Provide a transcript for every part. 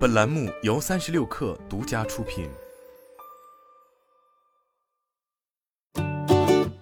本栏目由三十六氪独家出品。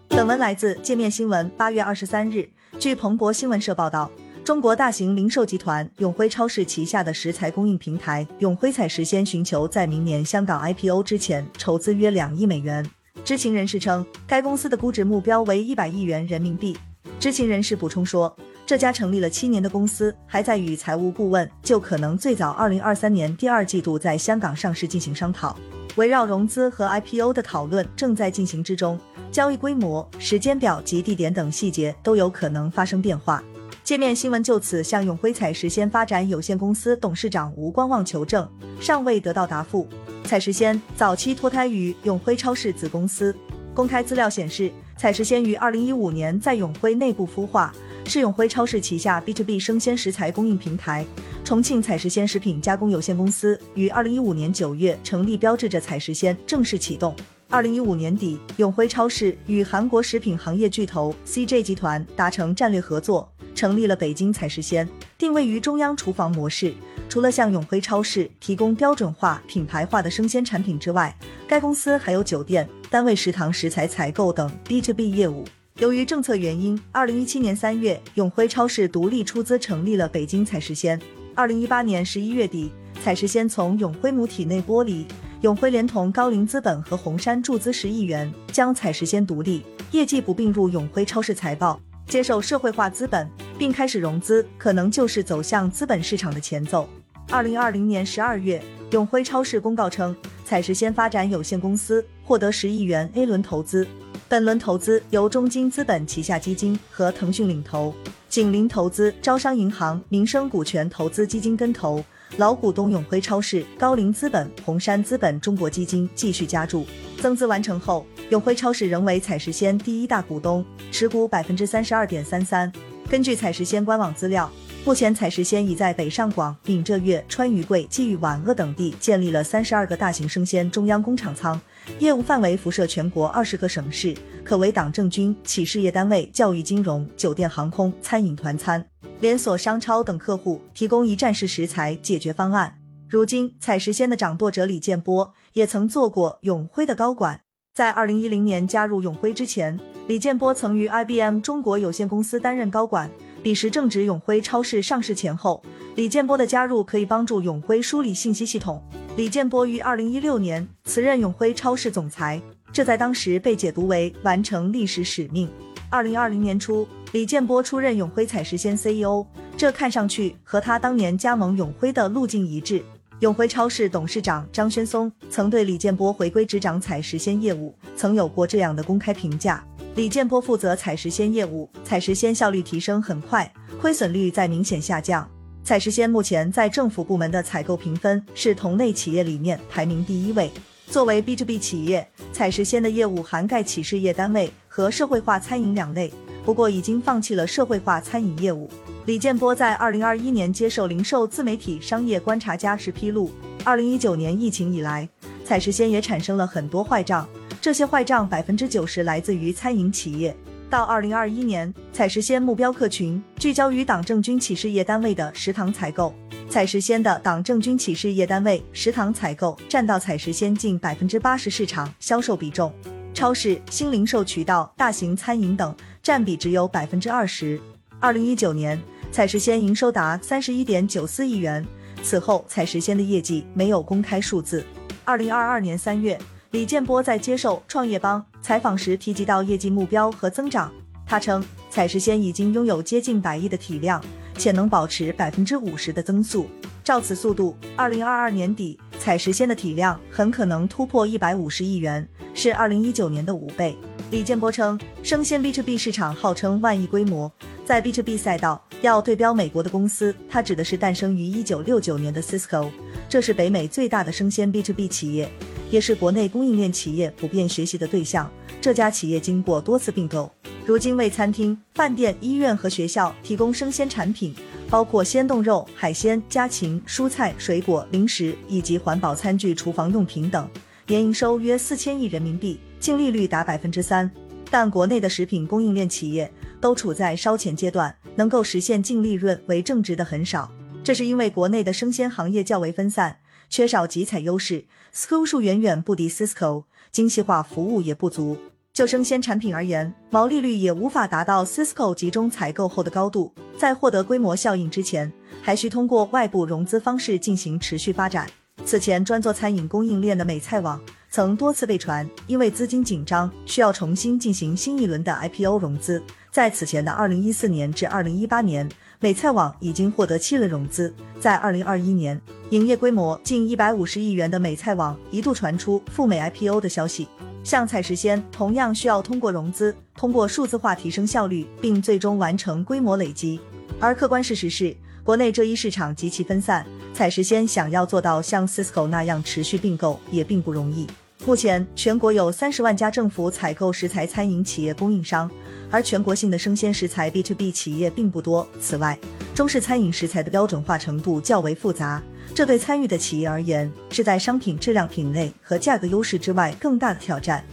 本文来自界面新闻。八月二十三日，据彭博新闻社报道，中国大型零售集团永辉超市旗下的食材供应平台永辉采实鲜寻求在明年香港 IPO 之前筹资约两亿美元。知情人士称，该公司的估值目标为一百亿元人民币。知情人士补充说，这家成立了七年的公司还在与财务顾问就可能最早二零二三年第二季度在香港上市进行商讨。围绕融资和 IPO 的讨论正在进行之中，交易规模、时间表及地点等细节都有可能发生变化。界面新闻就此向永辉采实鲜发展有限公司董事长吴光旺求证，尚未得到答复。采实鲜早期脱胎于永辉超市子公司，公开资料显示，采实鲜于二零一五年在永辉内部孵化。是永辉超市旗下 B to B 生鲜食材供应平台重庆采实鲜食品加工有限公司于二零一五年九月成立，标志着采实鲜正式启动。二零一五年底，永辉超市与韩国食品行业巨头 CJ 集团达成战略合作，成立了北京采实鲜，定位于中央厨房模式。除了向永辉超市提供标准化、品牌化的生鲜产品之外，该公司还有酒店、单位食堂食材采购等 B to B 业务。由于政策原因，二零一七年三月，永辉超市独立出资成立了北京采石鲜。二零一八年十一月底，采石鲜从永辉母体内剥离，永辉连同高瓴资本和红杉注资十亿元，将采石鲜独立，业绩不并入永辉超市财报，接受社会化资本，并开始融资，可能就是走向资本市场的前奏。二零二零年十二月，永辉超市公告称，采石鲜发展有限公司获得十亿元 A 轮投资。本轮投资由中金资本旗下基金和腾讯领投，景林投资、招商银行、民生股权投资基金跟投，老股东永辉超市、高瓴资本、红杉资本中国基金继续加注。增资完成后，永辉超市仍为采石鲜第一大股东，持股百分之三十二点三三。根据采石鲜官网资料，目前采石鲜已在北上广、闽浙粤、川渝桂、冀豫皖鄂等地建立了三十二个大型生鲜中央工厂仓。业务范围辐射全国二十个省市，可为党政军企事业单位、教育金融、酒店航空、餐饮团餐、连锁商超等客户提供一站式食材解决方案。如今，采实鲜的掌舵者李建波也曾做过永辉的高管，在二零一零年加入永辉之前，李建波曾于 IBM 中国有限公司担任高管。彼时正值永辉超市上市前后，李建波的加入可以帮助永辉梳理信息系统。李建波于二零一六年辞任永辉超市总裁，这在当时被解读为完成历史使命。二零二零年初，李建波出任永辉采石鲜 CEO，这看上去和他当年加盟永辉的路径一致。永辉超市董事长张轩松曾对李建波回归执掌采石鲜业务，曾有过这样的公开评价。李建波负责采石鲜业务，采石鲜效率提升很快，亏损率在明显下降。采实鲜目前在政府部门的采购评分是同类企业里面排名第一位。作为 B to B 企业，采实鲜的业务涵盖企事业单位和社会化餐饮两类，不过已经放弃了社会化餐饮业务。李建波在二零二一年接受零售自媒体商业观察家时披露，二零一九年疫情以来，采实鲜也产生了很多坏账。这些坏账百分之九十来自于餐饮企业。到二零二一年，采实鲜目标客群聚焦于党政军企事业单位的食堂采购。采实鲜的党政军企事业单位食堂采购占到采实鲜近百分之八十市场销售比重，超市、新零售渠道、大型餐饮等占比只有百分之二十。二零一九年，采实鲜营收达三十一点九四亿元。此后，采实鲜的业绩没有公开数字。二零二二年三月。李建波在接受创业邦采访时提及到业绩目标和增长，他称采石鲜已经拥有接近百亿的体量，且能保持百分之五十的增速。照此速度，二零二二年底采石鲜的体量很可能突破一百五十亿元，是二零一九年的五倍。李建波称，生鲜 B to B 市场号称万亿规模，在 B to B 赛道要对标美国的公司，它指的是诞生于一九六九年的 Cisco，这是北美最大的生鲜 B to B 企业。也是国内供应链企业普遍学习的对象。这家企业经过多次并购，如今为餐厅、饭店、医院和学校提供生鲜产品，包括鲜冻肉、海鲜、家禽、蔬菜、水果、零食以及环保餐具、厨房用品等，年营收约四千亿人民币，净利率达百分之三。但国内的食品供应链企业都处在烧钱阶段，能够实现净利润为正值的很少。这是因为国内的生鲜行业较为分散，缺少集采优势，SKU 数远远不敌 Cisco，精细化服务也不足。就生鲜产品而言，毛利率也无法达到 Cisco 集中采购后的高度。在获得规模效应之前，还需通过外部融资方式进行持续发展。此前专做餐饮供应链的美菜网曾多次被传，因为资金紧张，需要重新进行新一轮的 IPO 融资。在此前的2014年至2018年，美菜网已经获得七轮融资。在2021年，营业规模近150亿元的美菜网一度传出赴美 IPO 的消息。像采实鲜同样需要通过融资，通过数字化提升效率，并最终完成规模累积。而客观事实是，国内这一市场极其分散，采实鲜想要做到像 Cisco 那样持续并购也并不容易。目前，全国有三十万家政府采购食材餐饮企业供应商，而全国性的生鲜食材 B to B 企业并不多。此外，中式餐饮食材的标准化程度较为复杂。这对参与的企业而言，是在商品质量、品类和价格优势之外更大的挑战。